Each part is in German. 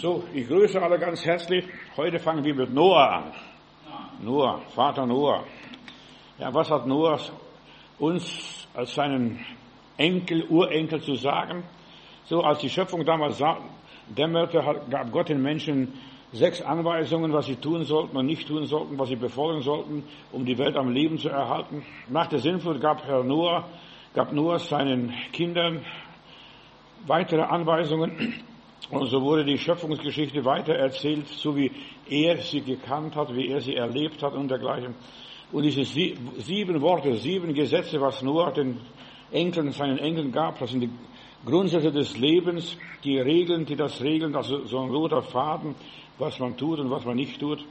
So, ich grüße alle ganz herzlich. Heute fangen wir mit Noah an. Noah, Vater Noah. Ja, was hat Noah uns als seinen Enkel, Urenkel zu sagen? So, als die Schöpfung damals dämmerte, gab Gott den Menschen sechs Anweisungen, was sie tun sollten und nicht tun sollten, was sie befolgen sollten, um die Welt am Leben zu erhalten. Nach der Sinnflut gab Herr Noah, gab Noah seinen Kindern weitere Anweisungen. Und so wurde die Schöpfungsgeschichte weitererzählt, so wie er sie gekannt hat, wie er sie erlebt hat und dergleichen. Und diese sieben Worte, sieben Gesetze, was Noah den Enkeln, seinen Enkeln gab, das sind die Grundsätze des Lebens, die Regeln, die das regeln, also so ein roter Faden, was man tut und was man nicht tut.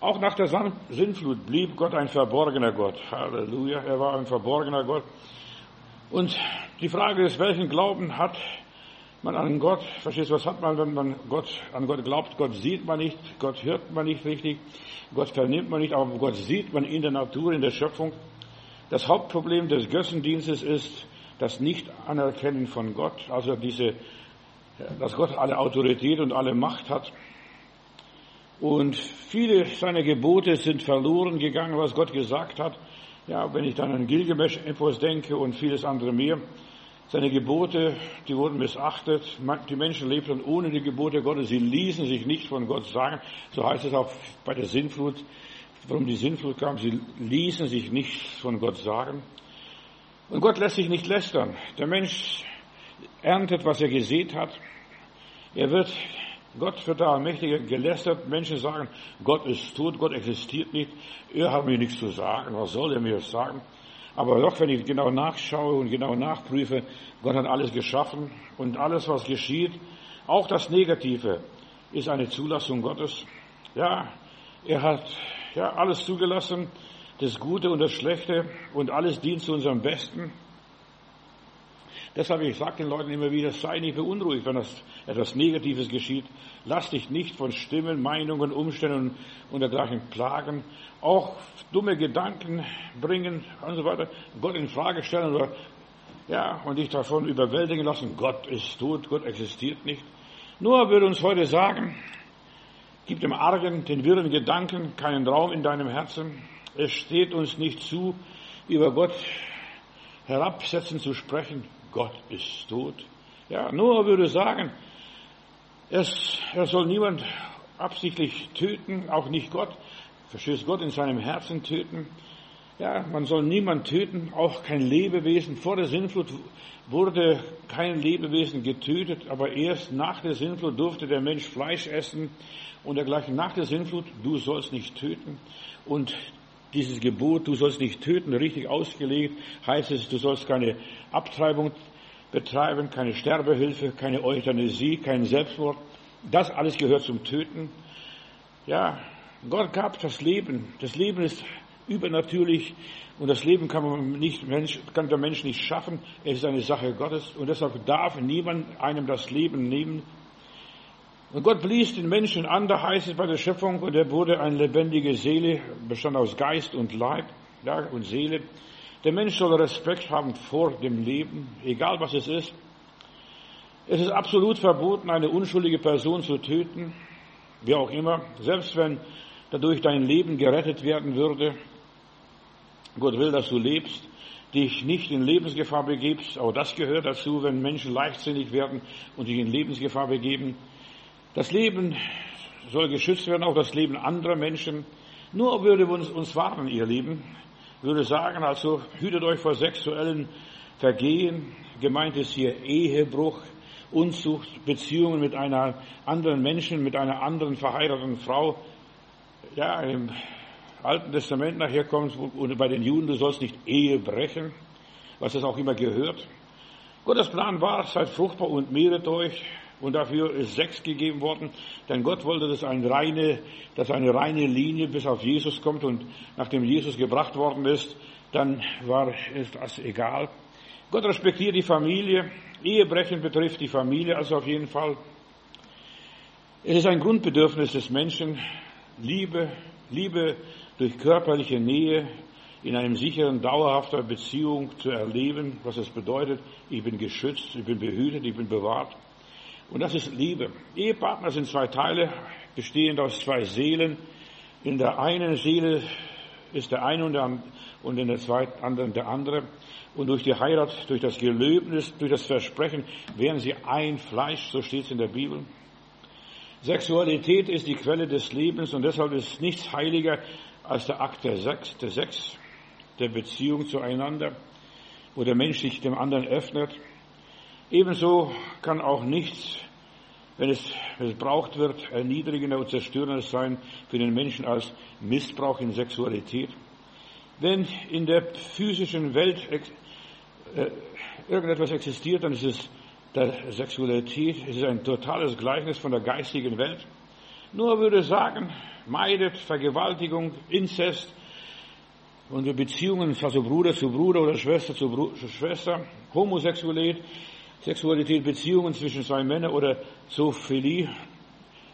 Auch nach der Sinnflut blieb Gott ein verborgener Gott. Halleluja, er war ein verborgener Gott. Und die Frage ist, welchen Glauben hat man an Gott, verstehst du, was hat man, wenn man Gott, an Gott glaubt? Gott sieht man nicht, Gott hört man nicht richtig, Gott vernimmt man nicht, aber Gott sieht man in der Natur, in der Schöpfung. Das Hauptproblem des Götzendienstes ist das Nicht-Anerkennen von Gott, also diese, dass Gott alle Autorität und alle Macht hat. Und viele seiner Gebote sind verloren gegangen, was Gott gesagt hat. Ja, wenn ich dann an Gilgamesch etwas denke und vieles andere mehr. Seine Gebote, die wurden missachtet. Die Menschen lebten ohne die Gebote Gottes. Sie ließen sich nicht von Gott sagen. So heißt es auch bei der Sinnflut. Warum die Sinnflut kam, sie ließen sich nicht von Gott sagen. Und Gott lässt sich nicht lästern. Der Mensch erntet, was er gesät hat. Er wird, Gott wird da mächtiger gelästert. Menschen sagen, Gott ist tot, Gott existiert nicht. Er hat mir nichts zu sagen. Was soll er mir sagen? Aber doch, wenn ich genau nachschaue und genau nachprüfe, Gott hat alles geschaffen und alles, was geschieht, auch das Negative, ist eine Zulassung Gottes. Ja, er hat ja alles zugelassen, das Gute und das Schlechte und alles dient zu unserem Besten. Deshalb, ich sage den Leuten immer wieder, sei nicht beunruhigt, wenn das etwas Negatives geschieht. Lass dich nicht von Stimmen, Meinungen, Umständen und dergleichen plagen. Auch dumme Gedanken bringen und so weiter. Gott in Frage stellen oder, ja, und dich davon überwältigen lassen. Gott ist tot, Gott existiert nicht. Nur würde uns heute sagen, gib dem argen, den wirren Gedanken keinen Raum in deinem Herzen. Es steht uns nicht zu, über Gott herabsetzen zu sprechen. Gott ist tot. Ja, Noah würde sagen, es, er soll niemand absichtlich töten, auch nicht Gott. Verstehst Gott in seinem Herzen töten? Ja, man soll niemand töten, auch kein Lebewesen. Vor der Sinnflut wurde kein Lebewesen getötet, aber erst nach der Sinnflut durfte der Mensch Fleisch essen und dergleichen. Nach der Sinnflut, du sollst nicht töten. Und dieses Gebot, du sollst nicht töten, richtig ausgelegt, heißt es, du sollst keine Abtreibung betreiben, keine Sterbehilfe, keine Euthanasie, kein Selbstmord. Das alles gehört zum Töten. Ja, Gott gab das Leben. Das Leben ist übernatürlich und das Leben kann, man nicht, kann der Mensch nicht schaffen. Es ist eine Sache Gottes und deshalb darf niemand einem das Leben nehmen. Und Gott blies den Menschen an, da heißt es bei der Schöpfung, und er wurde eine lebendige Seele, bestand aus Geist und Leib ja, und Seele. Der Mensch soll Respekt haben vor dem Leben, egal was es ist. Es ist absolut verboten, eine unschuldige Person zu töten, wie auch immer, selbst wenn dadurch dein Leben gerettet werden würde. Gott will, dass du lebst, dich nicht in Lebensgefahr begibst. Auch das gehört dazu, wenn Menschen leichtsinnig werden und dich in Lebensgefahr begeben. Das Leben soll geschützt werden, auch das Leben anderer Menschen. Nur würde uns, uns warnen, ihr Lieben, würde sagen, also hütet euch vor sexuellen Vergehen. Gemeint ist hier Ehebruch, Unzucht, Beziehungen mit einer anderen Menschen, mit einer anderen verheirateten Frau. Ja, im Alten Testament nachher kommt und bei den Juden, du sollst nicht Ehe brechen, was es auch immer gehört. Gottes Plan war, seid fruchtbar und mehret euch, und dafür ist Sex gegeben worden, denn Gott wollte, dass eine reine, dass eine reine Linie bis auf Jesus kommt und nachdem Jesus gebracht worden ist, dann war es das egal. Gott respektiert die Familie. Ehebrechen betrifft die Familie also auf jeden Fall. Es ist ein Grundbedürfnis des Menschen, Liebe, Liebe durch körperliche Nähe in einem sicheren, dauerhafter Beziehung zu erleben, was es bedeutet, ich bin geschützt, ich bin behütet, ich bin bewahrt. Und das ist Liebe. Ehepartner sind zwei Teile, bestehend aus zwei Seelen. In der einen Seele ist der eine und in der zweiten anderen der andere. Und durch die Heirat, durch das Gelöbnis, durch das Versprechen werden sie ein Fleisch, so steht es in der Bibel. Sexualität ist die Quelle des Lebens und deshalb ist nichts heiliger als der Akt der Sex, der Sex, der Beziehung zueinander, wo der Mensch sich dem anderen öffnet. Ebenso kann auch nichts, wenn es missbraucht wird, erniedrigender und zerstörender sein für den Menschen als Missbrauch in Sexualität. Wenn in der physischen Welt äh, irgendetwas existiert, dann ist es der Sexualität. Es ist ein totales Gleichnis von der geistigen Welt. Nur würde sagen, meidet Vergewaltigung, Inzest und Beziehungen, also Bruder zu Bruder oder Schwester zu, zu Schwester, Homosexualität, Sexualität, Beziehungen zwischen zwei Männern oder Zoophilie,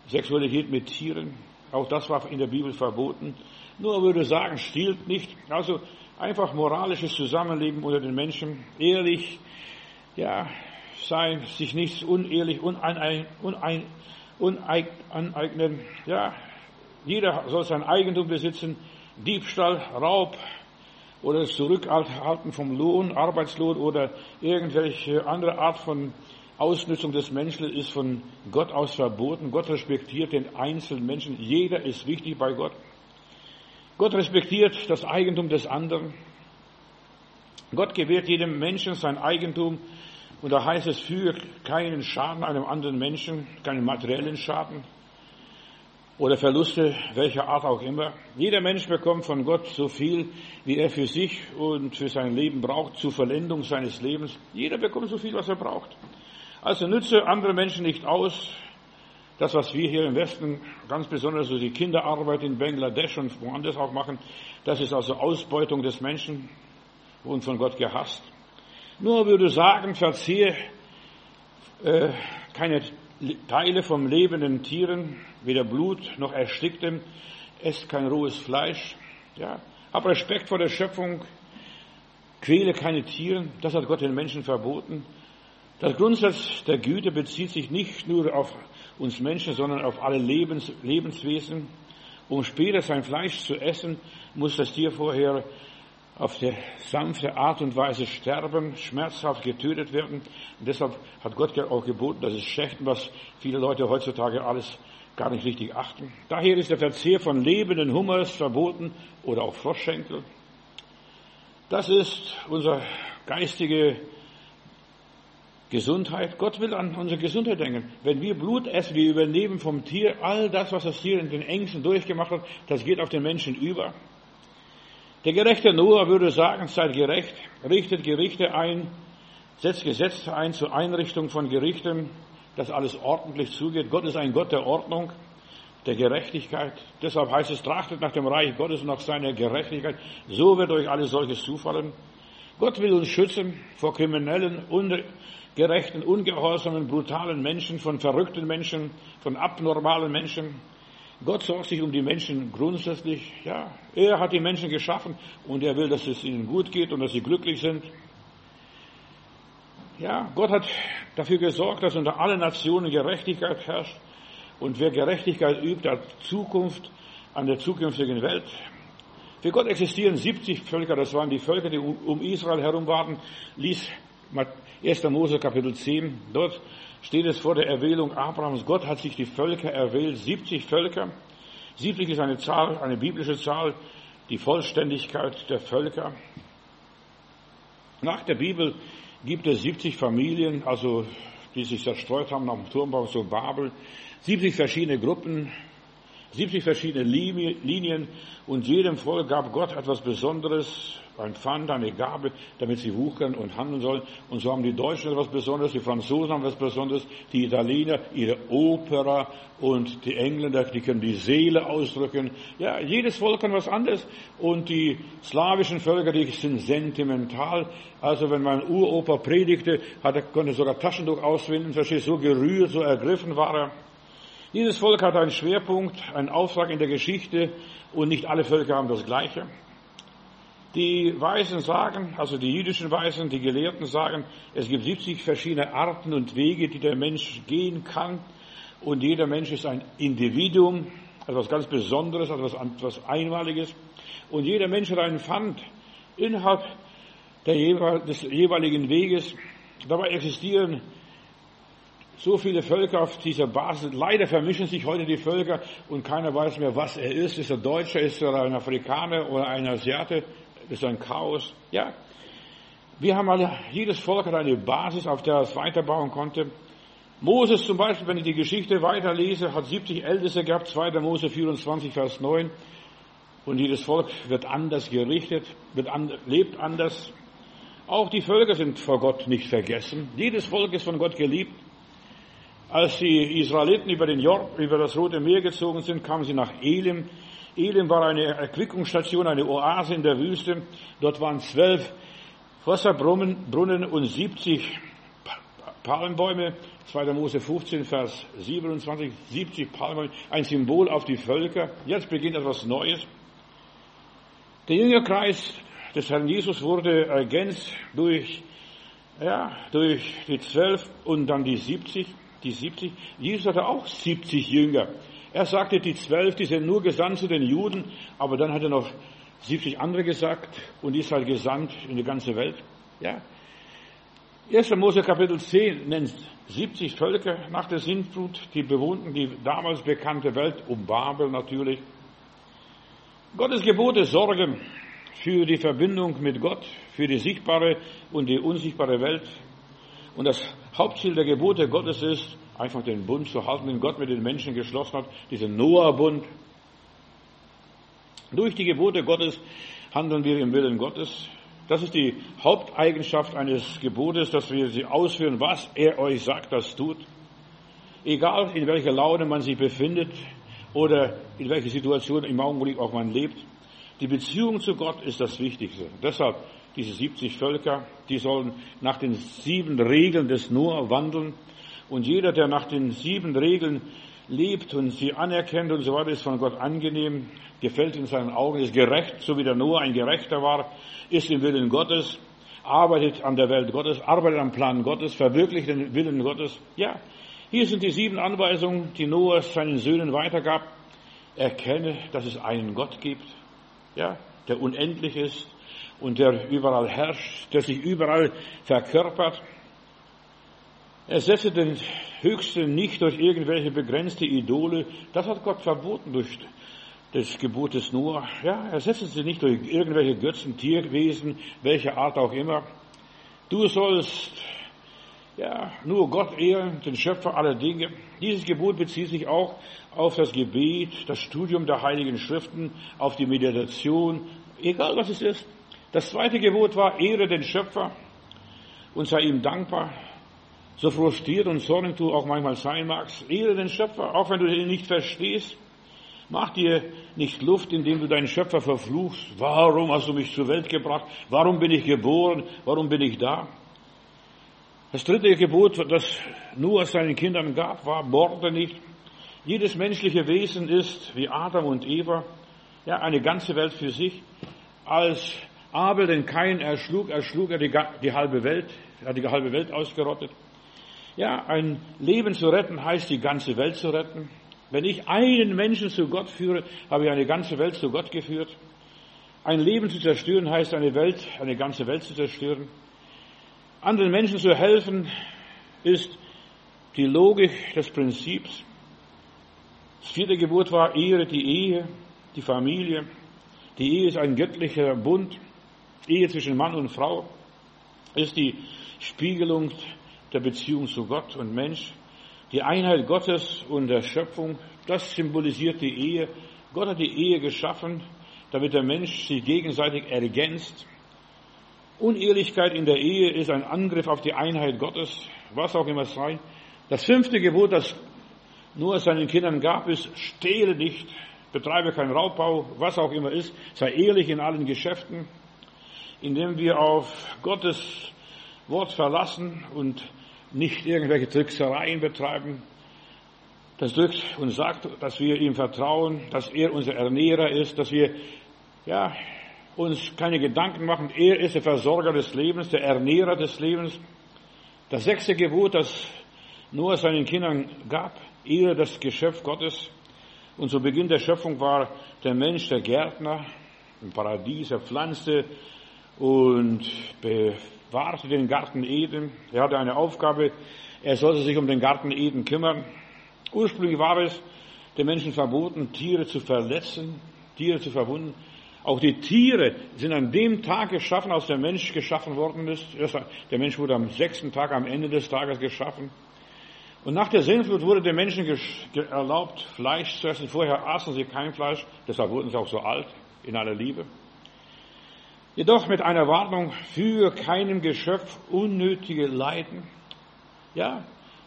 Sexualität mit Tieren. Auch das war in der Bibel verboten. Nur würde sagen, stiehlt nicht. Also einfach moralisches Zusammenleben unter den Menschen, ehrlich, ja, sein, sich nichts unehrlich, unein, unein, uneignen. Ja, jeder soll sein Eigentum besitzen. Diebstahl, Raub oder das Zurückhalten vom Lohn, Arbeitslohn oder irgendwelche andere Art von Ausnutzung des Menschen ist von Gott aus verboten. Gott respektiert den einzelnen Menschen. Jeder ist wichtig bei Gott. Gott respektiert das Eigentum des anderen. Gott gewährt jedem Menschen sein Eigentum und da heißt es, für keinen Schaden einem anderen Menschen, keinen materiellen Schaden oder Verluste welcher Art auch immer. Jeder Mensch bekommt von Gott so viel, wie er für sich und für sein Leben braucht, zur Vollendung seines Lebens. Jeder bekommt so viel, was er braucht. Also nütze andere Menschen nicht aus. Das, was wir hier im Westen, ganz besonders so die Kinderarbeit in Bangladesch und woanders auch machen, das ist also Ausbeutung des Menschen und von Gott gehasst. Nur würde sagen, verzehre äh, keine Teile vom lebenden Tieren, weder Blut noch Ersticktem, esst kein rohes Fleisch. Ja, hab Respekt vor der Schöpfung, quäle keine Tiere, das hat Gott den Menschen verboten. Das Grundsatz der Güte bezieht sich nicht nur auf uns Menschen, sondern auf alle Lebens, Lebenswesen. Um später sein Fleisch zu essen, muss das Tier vorher auf der sanfte Art und Weise sterben, schmerzhaft getötet werden. Und deshalb hat Gott auch geboten, das ist Schächten, was viele Leute heutzutage alles gar nicht richtig achten. Daher ist der Verzehr von lebenden Hummers verboten oder auch Froschschenkel. Das ist unsere geistige Gesundheit. Gott will an unsere Gesundheit denken. Wenn wir Blut essen, wir übernehmen vom Tier all das, was das Tier in den Ängsten durchgemacht hat, das geht auf den Menschen über. Der gerechte Noah würde sagen, seid gerecht, richtet Gerichte ein, setzt Gesetze ein zur Einrichtung von Gerichten, dass alles ordentlich zugeht. Gott ist ein Gott der Ordnung, der Gerechtigkeit. Deshalb heißt es, trachtet nach dem Reich Gottes und nach seiner Gerechtigkeit. So wird euch alles solches zufallen. Gott will uns schützen vor kriminellen, ungerechten, ungehorsamen, brutalen Menschen, von verrückten Menschen, von abnormalen Menschen. Gott sorgt sich um die Menschen grundsätzlich. Ja, er hat die Menschen geschaffen und er will, dass es ihnen gut geht und dass sie glücklich sind. Ja, Gott hat dafür gesorgt, dass unter allen Nationen Gerechtigkeit herrscht. Und wer Gerechtigkeit übt, hat Zukunft an der zukünftigen Welt. Für Gott existieren 70 Völker, das waren die Völker, die um Israel herum waren. Lies 1. Mose Kapitel 10. Dort steht es vor der Erwählung Abrahams. Gott hat sich die Völker erwählt, 70 Völker. 70 ist eine Zahl, eine biblische Zahl, die Vollständigkeit der Völker. Nach der Bibel gibt es 70 Familien, also die sich zerstreut haben nach dem Turmbau zu Babel, 70 verschiedene Gruppen, 70 verschiedene Linien und jedem Volk gab Gott etwas Besonderes, ein Pfand, eine Gabe, damit sie wuchern und handeln sollen. Und so haben die Deutschen etwas Besonderes, die Franzosen haben etwas Besonderes, die Italiener ihre Opera und die Engländer, die können die Seele ausdrücken. Ja, jedes Volk kann was anderes. Und die slawischen Völker, die sind sentimental. Also wenn man Uroper predigte, hat er, konnte sogar Taschentuch auswinden, versteht, so gerührt, so ergriffen war er. Dieses Volk hat einen Schwerpunkt, einen Auftrag in der Geschichte und nicht alle Völker haben das Gleiche. Die Weisen sagen, also die jüdischen Weisen, die Gelehrten sagen, es gibt 70 verschiedene Arten und Wege, die der Mensch gehen kann. Und jeder Mensch ist ein Individuum, etwas ganz Besonderes, etwas, etwas Einmaliges. Und jeder Mensch hat einen Pfand innerhalb der, des jeweiligen Weges. Dabei existieren so viele Völker auf dieser Basis. Leider vermischen sich heute die Völker und keiner weiß mehr, was er ist. Ist er Deutscher, ist er ein Afrikaner oder ein Asiate? Ist er ein Chaos? Ja. Wir haben alle, jedes Volk hat eine Basis, auf der es weiterbauen konnte. Moses zum Beispiel, wenn ich die Geschichte weiterlese, hat 70 Älteste gehabt, 2. Mose 24, Vers 9. Und jedes Volk wird anders gerichtet, wird an, lebt anders. Auch die Völker sind vor Gott nicht vergessen. Jedes Volk ist von Gott geliebt. Als die Israeliten über, den Jord, über das Rote Meer gezogen sind, kamen sie nach Elim. Elim war eine Erquickungsstation, eine Oase in der Wüste. Dort waren zwölf Wasserbrunnen und 70 Palmbäume. 2. Mose 15, Vers 27, 70 Palmbäume, ein Symbol auf die Völker. Jetzt beginnt etwas Neues. Der Jüngerkreis des Herrn Jesus wurde ergänzt durch, ja, durch die zwölf und dann die 70 die 70. Jesus hatte auch 70 Jünger. Er sagte, die zwölf, die sind nur gesandt zu den Juden, aber dann hat er noch 70 andere gesagt und Israel gesandt in die ganze Welt. Ja. 1. Mose Kapitel 10 nennt 70 Völker nach der Sintflut, die bewohnten die damals bekannte Welt, um Babel natürlich. Gottes Gebote sorgen für die Verbindung mit Gott, für die sichtbare und die unsichtbare Welt. Und das Hauptziel der Gebote Gottes ist, einfach den Bund zu halten, den Gott mit den Menschen geschlossen hat, diesen Noah-Bund. Durch die Gebote Gottes handeln wir im Willen Gottes. Das ist die Haupteigenschaft eines Gebotes, dass wir sie ausführen, was er euch sagt, das tut. Egal in welcher Laune man sich befindet oder in welcher Situation im Augenblick auch man lebt. Die Beziehung zu Gott ist das Wichtigste. Deshalb diese 70 Völker, die sollen nach den sieben Regeln des Noah wandeln. Und jeder, der nach den sieben Regeln lebt und sie anerkennt und so weiter, ist von Gott angenehm, gefällt in seinen Augen, ist gerecht, so wie der Noah ein Gerechter war, ist im Willen Gottes, arbeitet an der Welt Gottes, arbeitet am Plan Gottes, verwirklicht den Willen Gottes. Ja, hier sind die sieben Anweisungen, die Noah seinen Söhnen weitergab. Erkenne, dass es einen Gott gibt, ja, der unendlich ist, und der überall herrscht, der sich überall verkörpert. Er setze den Höchsten nicht durch irgendwelche begrenzte Idole. Das hat Gott verboten durch des Noah. Ja, er setze sie nicht durch irgendwelche Götzen, Tierwesen, welcher Art auch immer. Du sollst ja, nur Gott ehren, den Schöpfer aller Dinge. Dieses Gebot bezieht sich auch auf das Gebet, das Studium der Heiligen Schriften, auf die Meditation, egal was es ist. Das zweite Gebot war, ehre den Schöpfer und sei ihm dankbar. So frustriert und zornig du auch manchmal sein magst, ehre den Schöpfer, auch wenn du ihn nicht verstehst. Mach dir nicht Luft, indem du deinen Schöpfer verfluchst. Warum hast du mich zur Welt gebracht? Warum bin ich geboren? Warum bin ich da? Das dritte Gebot, das Noah seinen Kindern gab, war, morde nicht. Jedes menschliche Wesen ist, wie Adam und Eva, ja, eine ganze Welt für sich. Als Abel den Kain erschlug, erschlug er die, die halbe Welt, er hat die halbe Welt ausgerottet. Ja, ein Leben zu retten heißt die ganze Welt zu retten. Wenn ich einen Menschen zu Gott führe, habe ich eine ganze Welt zu Gott geführt. Ein Leben zu zerstören heißt eine Welt, eine ganze Welt zu zerstören. Anderen Menschen zu helfen ist die Logik des Prinzips. Das vierte Gebot war Ehre die Ehe, die Familie. Die Ehe ist ein göttlicher Bund. Ehe zwischen Mann und Frau ist die Spiegelung der Beziehung zu Gott und Mensch. Die Einheit Gottes und der Schöpfung, das symbolisiert die Ehe. Gott hat die Ehe geschaffen, damit der Mensch sich gegenseitig ergänzt. Unehrlichkeit in der Ehe ist ein Angriff auf die Einheit Gottes, was auch immer sei. Das fünfte Gebot, das nur seinen Kindern gab, ist, stehle nicht, betreibe keinen Raubbau, was auch immer ist, sei ehrlich in allen Geschäften indem wir auf Gottes Wort verlassen und nicht irgendwelche Tricksereien betreiben. Das drückt und sagt, dass wir ihm vertrauen, dass er unser Ernährer ist, dass wir ja, uns keine Gedanken machen. Er ist der Versorger des Lebens, der Ernährer des Lebens. Das sechste Gebot, das Noah seinen Kindern gab, ehre das Geschöpf Gottes. Und zu Beginn der Schöpfung war der Mensch der Gärtner im Paradies. Er pflanzte und bewahrte den Garten Eden. Er hatte eine Aufgabe. Er sollte sich um den Garten Eden kümmern. Ursprünglich war es den Menschen verboten, Tiere zu verletzen, Tiere zu verwunden. Auch die Tiere sind an dem Tag geschaffen, als der Mensch geschaffen worden ist. Der Mensch wurde am sechsten Tag, am Ende des Tages geschaffen. Und nach der Sinnflut wurde den Menschen erlaubt, Fleisch zu essen. Vorher aßen sie kein Fleisch, deshalb wurden sie auch so alt, in aller Liebe. Jedoch mit einer Warnung für keinem Geschöpf unnötige Leiden. Ja,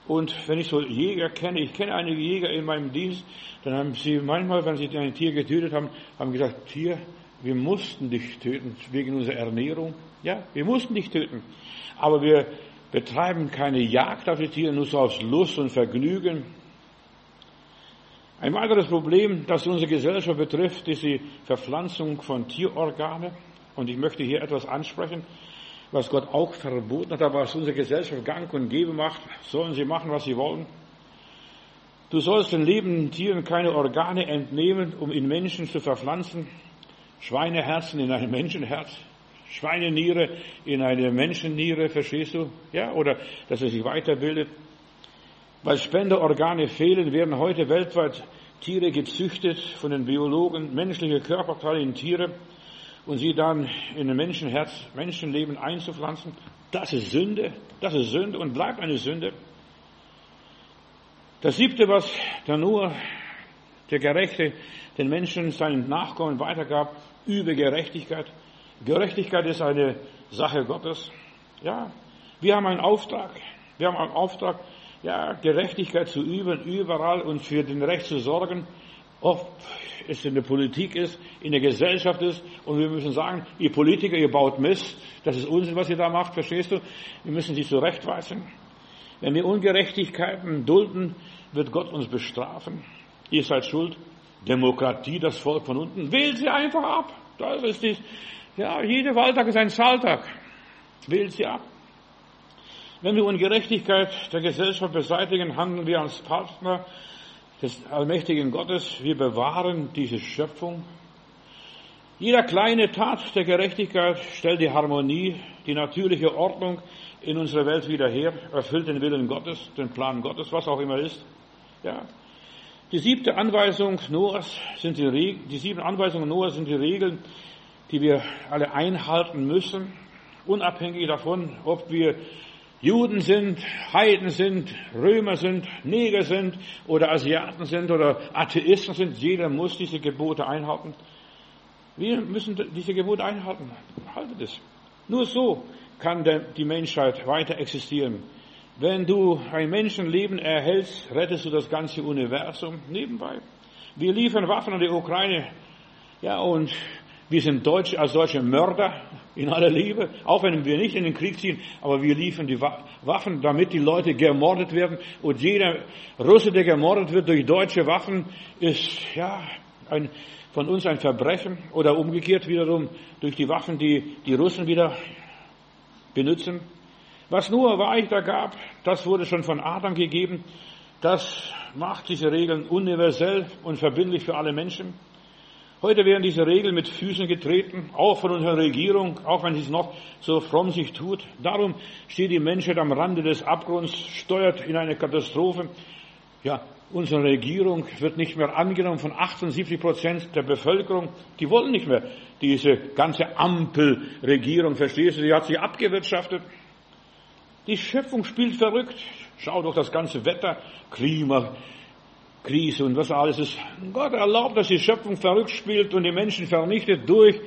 und wenn ich so Jäger kenne, ich kenne einige Jäger in meinem Dienst, dann haben sie manchmal, wenn sie ein Tier getötet haben, haben gesagt, Tier, wir mussten dich töten wegen unserer Ernährung. Ja, wir mussten dich töten. Aber wir betreiben keine Jagd auf die Tiere, nur so aus Lust und Vergnügen. Ein weiteres Problem, das unsere Gesellschaft betrifft, ist die Verpflanzung von Tierorganen. Und ich möchte hier etwas ansprechen, was Gott auch verboten hat, aber was unsere Gesellschaft gang und gäbe macht, sollen sie machen, was sie wollen. Du sollst den lebenden Tieren keine Organe entnehmen, um in Menschen zu verpflanzen. Schweineherzen in ein Menschenherz, Schweineniere in eine Menschenniere, verstehst du? Ja, oder dass er sich weiterbildet. Weil Spenderorgane fehlen, werden heute weltweit Tiere gezüchtet von den Biologen, menschliche Körperteile in Tiere und sie dann in ein Menschenherz, Menschenleben einzupflanzen. Das ist Sünde, das ist Sünde und bleibt eine Sünde. Das siebte, was der nur der Gerechte den Menschen seinen Nachkommen weitergab, übe Gerechtigkeit. Gerechtigkeit ist eine Sache Gottes. Ja, wir haben einen Auftrag. Wir haben einen Auftrag, ja, Gerechtigkeit zu üben, überall und für den Recht zu sorgen. Ob es in der Politik ist, in der Gesellschaft ist. Und wir müssen sagen, ihr Politiker, ihr baut Mist. Das ist Unsinn, was ihr da macht, verstehst du? Wir müssen sie zurechtweisen. Wenn wir Ungerechtigkeiten dulden, wird Gott uns bestrafen. Ihr seid schuld. Demokratie, das Volk von unten. Wählt sie einfach ab. Das ist die, ja, jeder Wahltag ist ein Zahltag. Wählt sie ab. Wenn wir Ungerechtigkeit der Gesellschaft beseitigen, handeln wir als Partner des allmächtigen Gottes. Wir bewahren diese Schöpfung. Jeder kleine Tat der Gerechtigkeit stellt die Harmonie, die natürliche Ordnung in unserer Welt wieder her, erfüllt den Willen Gottes, den Plan Gottes, was auch immer ist. Ja. Die siebte Anweisung Noahs sind die, die sieben Anweisungen Noahs sind die Regeln, die wir alle einhalten müssen, unabhängig davon, ob wir Juden sind, Heiden sind, Römer sind, Neger sind oder Asiaten sind oder Atheisten sind. Jeder muss diese Gebote einhalten. Wir müssen diese Gebote einhalten. Haltet es. Nur so kann die Menschheit weiter existieren. Wenn du ein Menschenleben erhältst, rettest du das ganze Universum nebenbei. Wir liefern Waffen an die Ukraine. Ja, und wir sind Deutsche als solche Mörder in aller Liebe, auch wenn wir nicht in den Krieg ziehen, aber wir liefern die Waffen, damit die Leute gemordet werden. Und jeder Russe, der gemordet wird durch deutsche Waffen, ist ja ein, von uns ein Verbrechen oder umgekehrt wiederum durch die Waffen, die die Russen wieder benutzen. Was nur Weich da gab, das wurde schon von Adam gegeben. Das macht diese Regeln universell und verbindlich für alle Menschen. Heute werden diese Regeln mit Füßen getreten, auch von unserer Regierung, auch wenn sie es noch so fromm sich tut. Darum steht die Menschheit am Rande des Abgrunds, steuert in eine Katastrophe. Ja, unsere Regierung wird nicht mehr angenommen von 78 Prozent der Bevölkerung. Die wollen nicht mehr diese ganze Ampelregierung, verstehst du? Sie hat sich abgewirtschaftet. Die Schöpfung spielt verrückt. Schau doch das ganze Wetter, Klima, Krise und was alles ist. Gott erlaubt, dass die Schöpfung verrückt spielt und die Menschen vernichtet durch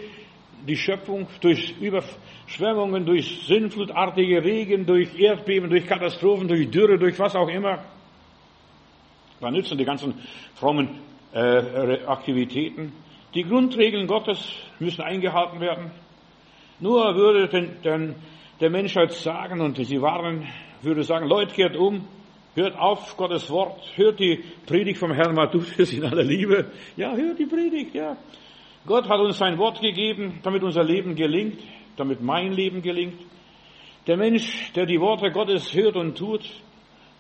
die Schöpfung, durch Überschwemmungen, durch sinnflutartige Regen, durch Erdbeben, durch Katastrophen, durch Dürre, durch was auch immer. Da nützen die ganzen frommen äh, Aktivitäten. Die Grundregeln Gottes müssen eingehalten werden. Nur würde den, den, der Menschheit sagen, und sie waren, würde sagen, Leute, kehrt um, Hört auf Gottes Wort, hört die Predigt vom Herrn Matthäus in aller Liebe. Ja, hört die Predigt, ja. Gott hat uns sein Wort gegeben, damit unser Leben gelingt, damit mein Leben gelingt. Der Mensch, der die Worte Gottes hört und tut,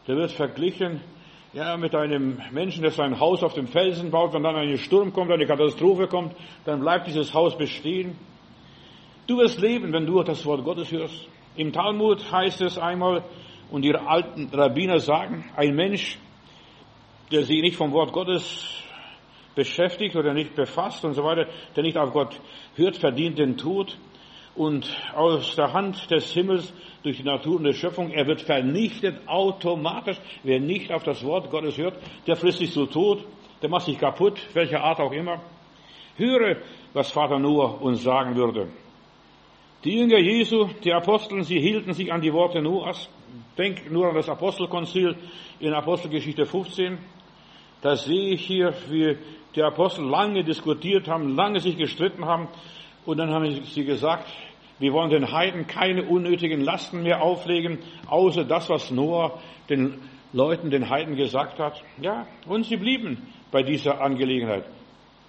der wird verglichen ja, mit einem Menschen, der sein Haus auf dem Felsen baut, wenn dann ein Sturm kommt, eine Katastrophe kommt, dann bleibt dieses Haus bestehen. Du wirst leben, wenn du das Wort Gottes hörst. Im Talmud heißt es einmal, und die alten Rabbiner sagen, ein Mensch, der sich nicht vom Wort Gottes beschäftigt oder nicht befasst und so weiter, der nicht auf Gott hört, verdient den Tod und aus der Hand des Himmels durch die Natur und die Schöpfung, er wird vernichtet automatisch. Wer nicht auf das Wort Gottes hört, der frisst sich so tot, der macht sich kaputt, welcher Art auch immer. Höre, was Vater Noah uns sagen würde. Die Jünger Jesu, die Aposteln, sie hielten sich an die Worte Noahs. Denk nur an das Apostelkonzil in Apostelgeschichte 15. Da sehe ich hier, wie die Apostel lange diskutiert haben, lange sich gestritten haben. Und dann haben sie gesagt, wir wollen den Heiden keine unnötigen Lasten mehr auflegen, außer das, was Noah den Leuten, den Heiden gesagt hat. Ja, und sie blieben bei dieser Angelegenheit.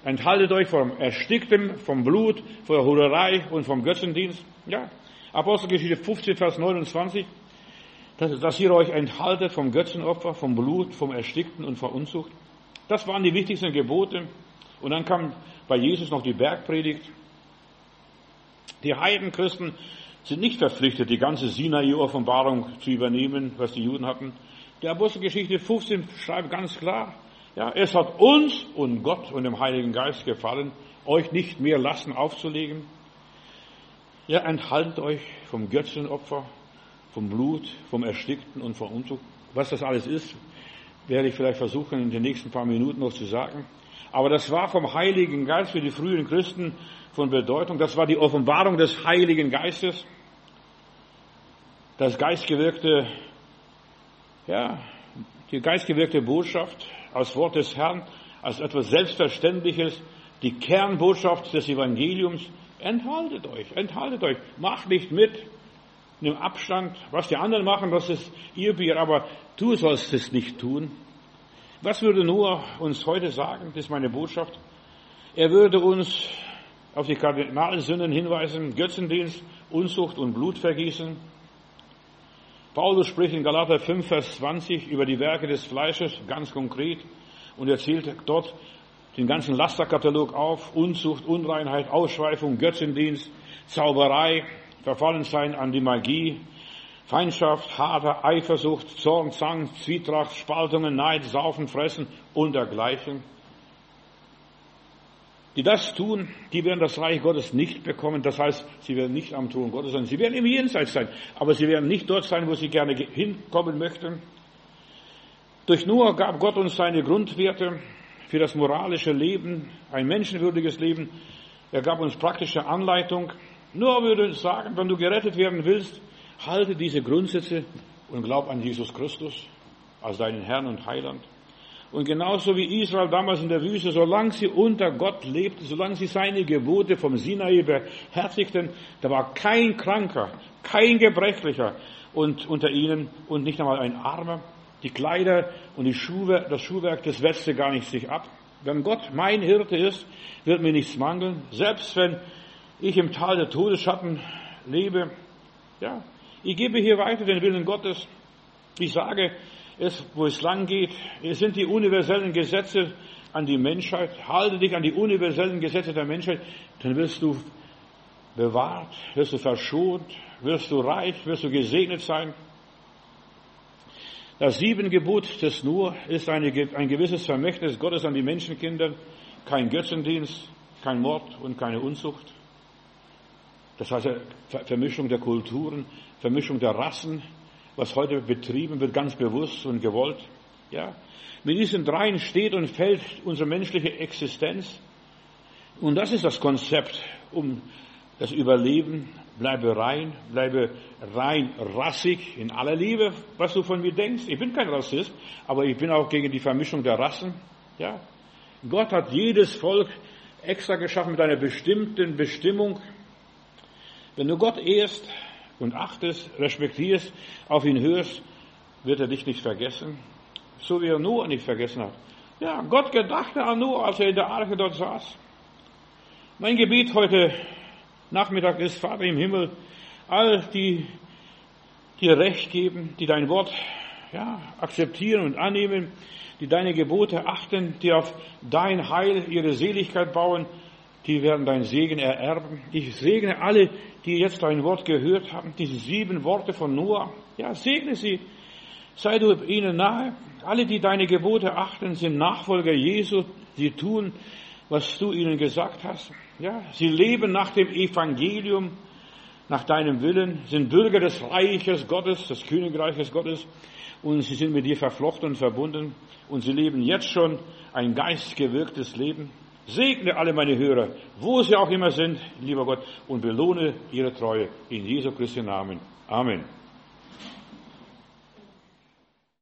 Enthaltet euch vom Ersticktem, vom Blut, von der Hurerei und vom Götzendienst. Ja, Apostelgeschichte 15, Vers 29. Dass, ihr euch enthaltet vom Götzenopfer, vom Blut, vom Erstickten und von Unzucht. Das waren die wichtigsten Gebote. Und dann kam bei Jesus noch die Bergpredigt. Die Heidenchristen sind nicht verpflichtet, die ganze Sinai-Offenbarung zu übernehmen, was die Juden hatten. Die Apostelgeschichte 15 schreibt ganz klar, ja, es hat uns und Gott und dem Heiligen Geist gefallen, euch nicht mehr Lasten aufzulegen. Ja, enthaltet euch vom Götzenopfer, vom Blut, vom Erstickten und vom Unzug. Was das alles ist, werde ich vielleicht versuchen, in den nächsten paar Minuten noch zu sagen. Aber das war vom Heiligen Geist für die frühen Christen von Bedeutung. Das war die Offenbarung des Heiligen Geistes. Das geistgewirkte, ja, die geistgewirkte Botschaft als Wort des Herrn, als etwas Selbstverständliches, die Kernbotschaft des Evangeliums. Enthaltet euch, enthaltet euch, macht nicht mit, nimm Abstand. Was die anderen machen, das ist ihr Bier, aber du sollst es nicht tun. Was würde Noah uns heute sagen? Das ist meine Botschaft. Er würde uns auf die Kardinalsünden hinweisen, Götzendienst, Unzucht und Blutvergießen. Paulus spricht in Galater 5, Vers 20 über die Werke des Fleisches ganz konkret und erzählt dort den ganzen Lasterkatalog auf, Unzucht, Unreinheit, Ausschweifung, Götzendienst, Zauberei, Verfallensein an die Magie, Feindschaft, Hader, Eifersucht, Zorn, Zang, Zwietracht, Spaltungen, Neid, Saufen, Fressen und dergleichen. Die das tun, die werden das Reich Gottes nicht bekommen. Das heißt, sie werden nicht am Thron Gottes sein. Sie werden im Jenseits sein. Aber sie werden nicht dort sein, wo sie gerne hinkommen möchten. Durch Noah gab Gott uns seine Grundwerte für das moralische Leben, ein menschenwürdiges Leben. Er gab uns praktische Anleitung. Nur würde ich sagen, wenn du gerettet werden willst, Halte diese Grundsätze und glaub an Jesus Christus als deinen Herrn und Heiland. Und genauso wie Israel damals in der Wüste, solange sie unter Gott lebten, solange sie seine Gebote vom Sinai beherzigten, da war kein Kranker, kein Gebrechlicher und unter ihnen und nicht einmal ein Armer. Die Kleider und die Schuhe, das Schuhwerk, das wetzte gar nicht sich ab. Wenn Gott mein Hirte ist, wird mir nichts mangeln. Selbst wenn ich im Tal der Todesschatten lebe, ja, ich gebe hier weiter den Willen Gottes. Ich sage es, wo es lang geht. Es sind die universellen Gesetze an die Menschheit. Halte dich an die universellen Gesetze der Menschheit, dann wirst du bewahrt, wirst du verschont, wirst du reich, wirst du gesegnet sein. Das sieben Gebot des Nur ist eine, ein gewisses Vermächtnis Gottes an die Menschenkinder. Kein Götzendienst, kein Mord und keine Unzucht. Das heißt Vermischung der Kulturen, Vermischung der Rassen, was heute betrieben wird, ganz bewusst und gewollt. Ja, mit diesen dreien steht und fällt unsere menschliche Existenz. Und das ist das Konzept um das Überleben. Bleibe rein, bleibe rein rassig in aller Liebe, was du von mir denkst. Ich bin kein Rassist, aber ich bin auch gegen die Vermischung der Rassen. Ja, Gott hat jedes Volk extra geschaffen mit einer bestimmten Bestimmung. Wenn du Gott ehrst, und achtest, respektierst, auf ihn hörst, wird er dich nicht vergessen. So wie er Noah nicht vergessen hat. Ja, Gott gedachte an Noah, als er in der Arche dort saß. Mein Gebet heute Nachmittag ist, Vater im Himmel, all die dir Recht geben, die dein Wort ja, akzeptieren und annehmen, die deine Gebote achten, die auf dein Heil ihre Seligkeit bauen, die werden dein Segen ererben. Ich segne alle, die jetzt dein Wort gehört haben, diese sieben Worte von Noah. Ja, segne sie. Sei du ihnen nahe. Alle, die deine Gebote achten, sind Nachfolger Jesu. Sie tun, was du ihnen gesagt hast. Ja, sie leben nach dem Evangelium, nach deinem Willen, sind Bürger des Reiches Gottes, des Königreiches Gottes und sie sind mit dir verflochten und verbunden und sie leben jetzt schon ein geistgewirktes Leben. Segne alle meine Hörer, wo sie auch immer sind, lieber Gott, und belohne ihre Treue in Jesu Christi Namen. Amen.